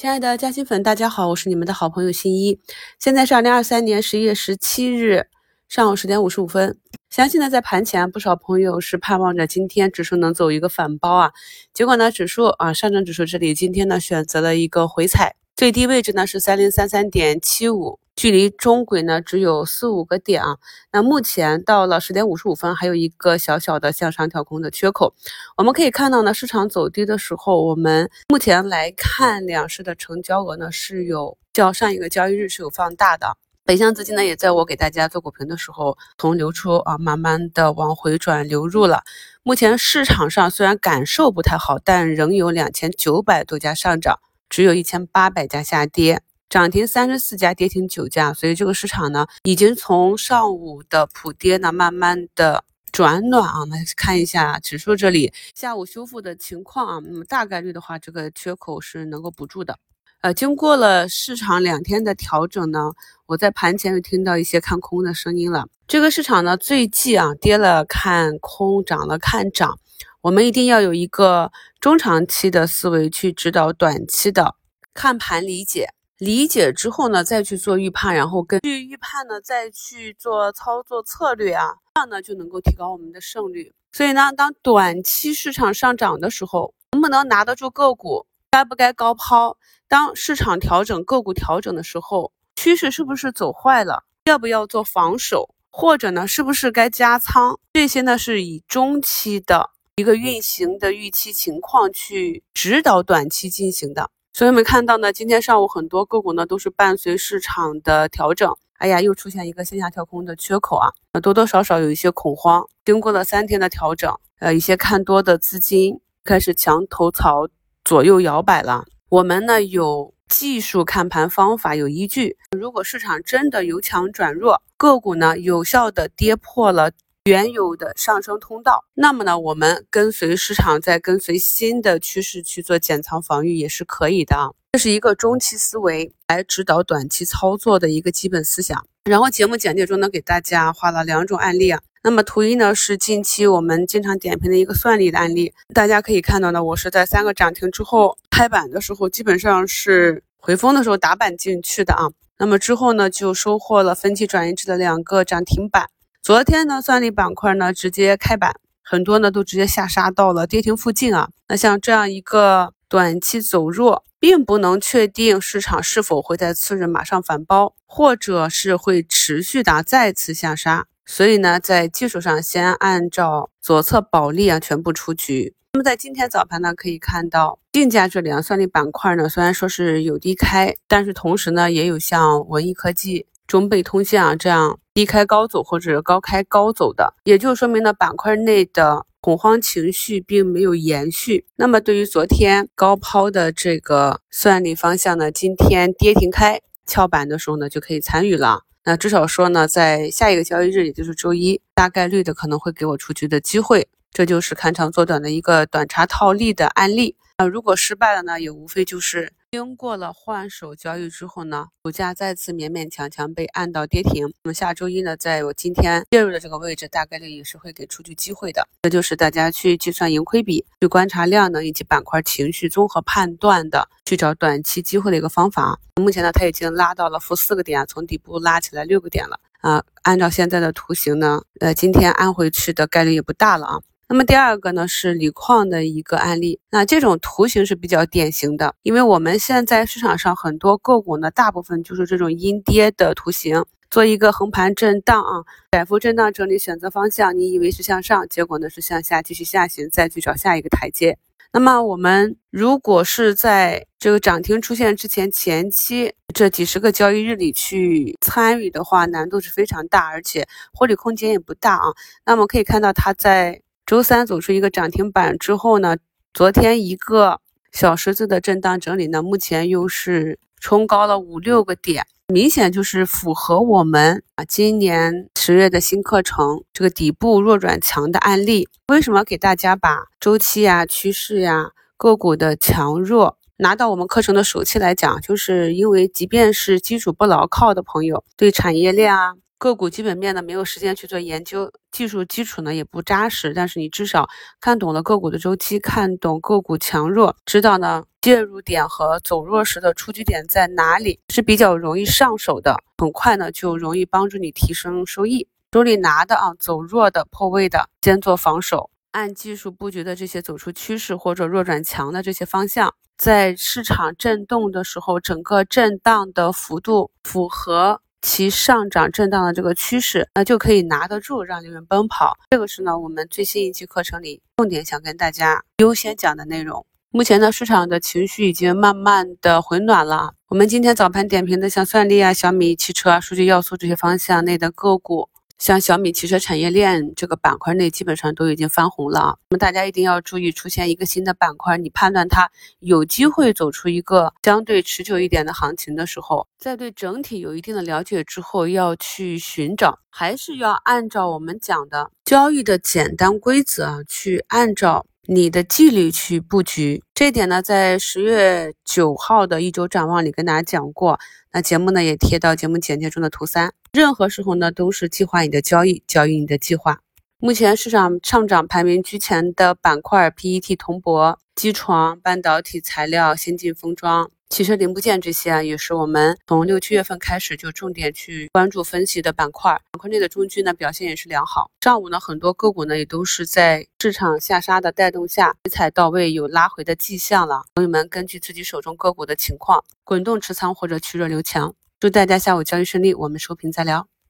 亲爱的嘉兴粉，大家好，我是你们的好朋友新一。现在是二零二三年十一月十七日上午十点五十五分。相信呢，在盘前，不少朋友是盼望着今天指数能走一个反包啊。结果呢，指数啊，上证指数这里今天呢选择了一个回踩，最低位置呢是三零三三点七五。距离中轨呢只有四五个点啊，那目前到了十点五十五分，还有一个小小的向上跳空的缺口。我们可以看到呢，市场走低的时候，我们目前来看两市的成交额呢是有较上一个交易日是有放大的。北向资金呢也在我给大家做股评的时候从流出啊，慢慢的往回转流入了。目前市场上虽然感受不太好，但仍有两千九百多家上涨，只有一千八百家下跌。涨停三十四家，跌停九家，所以这个市场呢，已经从上午的普跌呢，慢慢的转暖啊。来看一下指数这里下午修复的情况啊，那么大概率的话，这个缺口是能够补住的。呃，经过了市场两天的调整呢，我在盘前又听到一些看空的声音了。这个市场呢，最近啊，跌了看空，涨了看涨，我们一定要有一个中长期的思维去指导短期的看盘理解。理解之后呢，再去做预判，然后根据预判呢，再去做操作策略啊，这样呢就能够提高我们的胜率。所以呢，当短期市场上涨的时候，能不能拿得住个股？该不该高抛？当市场调整、个股调整的时候，趋势是不是走坏了？要不要做防守？或者呢，是不是该加仓？这些呢，是以中期的一个运行的预期情况去指导短期进行的。所以我们看到呢，今天上午很多个股呢都是伴随市场的调整，哎呀，又出现一个线下跳空的缺口啊，多多少少有一些恐慌。经过了三天的调整，呃，一些看多的资金开始墙头草左右摇摆了。我们呢有技术看盘方法有依据，如果市场真的由强转弱，个股呢有效的跌破了。原有的上升通道，那么呢，我们跟随市场，再跟随新的趋势去做减仓防御也是可以的啊。这是一个中期思维来指导短期操作的一个基本思想。然后节目简介中呢，给大家画了两种案例啊。那么图一呢是近期我们经常点评的一个算力的案例，大家可以看到呢，我是在三个涨停之后开板的时候，基本上是回风的时候打板进去的啊。那么之后呢，就收获了分期转移至的两个涨停板。昨天呢，算力板块呢直接开板，很多呢都直接下杀到了跌停附近啊。那像这样一个短期走弱，并不能确定市场是否会在次日马上反包，或者是会持续的再次下杀。所以呢，在技术上先按照左侧保利啊全部出局。那么在今天早盘呢，可以看到定价这里啊，算力板块呢虽然说是有低开，但是同时呢也有像文艺科技。中贝通信啊，这样低开高走或者高开高走的，也就说明呢板块内的恐慌情绪并没有延续。那么对于昨天高抛的这个算力方向呢，今天跌停开翘板的时候呢，就可以参与了。那至少说呢，在下一个交易日，也就是周一，大概率的可能会给我出局的机会。这就是看长做短的一个短差套利的案例。那如果失败了呢，也无非就是。经过了换手交易之后呢，股价再次勉勉强强被按到跌停。那么下周一呢，在我今天介入的这个位置，大概率也是会给出具机会的。这就是大家去计算盈亏比、去观察量能以及板块情绪综合判断的，去找短期机会的一个方法。目前呢，它已经拉到了负四个点，从底部拉起来六个点了啊。按照现在的图形呢，呃，今天按回去的概率也不大了啊。那么第二个呢是锂矿的一个案例，那这种图形是比较典型的，因为我们现在市场上很多个股呢，大部分就是这种阴跌的图形，做一个横盘震荡啊，窄幅震荡整理，选择方向，你以为是向上，结果呢是向下继续下行，再去找下一个台阶。那么我们如果是在这个涨停出现之前前期这几十个交易日里去参与的话，难度是非常大，而且获利空间也不大啊。那么可以看到它在。周三走出一个涨停板之后呢，昨天一个小十字的震荡整理呢，目前又是冲高了五六个点，明显就是符合我们啊今年十月的新课程这个底部弱转强的案例。为什么给大家把周期呀、趋势呀、个股的强弱拿到我们课程的首期来讲？就是因为即便是基础不牢靠的朋友，对产业链啊。个股基本面呢没有时间去做研究，技术基础呢也不扎实，但是你至少看懂了个股的周期，看懂个股强弱，知道呢介入点和走弱时的出局点在哪里，是比较容易上手的，很快呢就容易帮助你提升收益。手里拿的啊走弱的破位的，先做防守，按技术布局的这些走出趋势或者弱转强的这些方向，在市场震动的时候，整个震荡的幅度符合。其上涨震荡的这个趋势，那就可以拿得住，让利润奔跑。这个是呢，我们最新一期课程里重点想跟大家优先讲的内容。目前呢，市场的情绪已经慢慢的回暖了。我们今天早盘点评的像算力啊、小米汽车、数据要素这些方向内的个股。像小米汽车产业链这个板块内，基本上都已经翻红了啊。那么大家一定要注意，出现一个新的板块，你判断它有机会走出一个相对持久一点的行情的时候，在对整体有一定的了解之后，要去寻找，还是要按照我们讲的交易的简单规则啊，去按照。你的纪律去布局，这一点呢，在十月九号的一周展望里跟大家讲过。那节目呢也贴到节目简介中的图三。任何时候呢，都是计划你的交易，交易你的计划。目前市场上涨排名居前的板块，PET 铜箔、机床、半导体材料、先进封装。汽车零部件这些啊，也是我们从六七月份开始就重点去关注分析的板块。板块内的中军呢，表现也是良好。上午呢，很多个股呢也都是在市场下杀的带动下，回踩到位，有拉回的迹象了。朋友们根据自己手中个股的情况，滚动持仓或者去弱留强。祝大家下午交易顺利，我们收评再聊。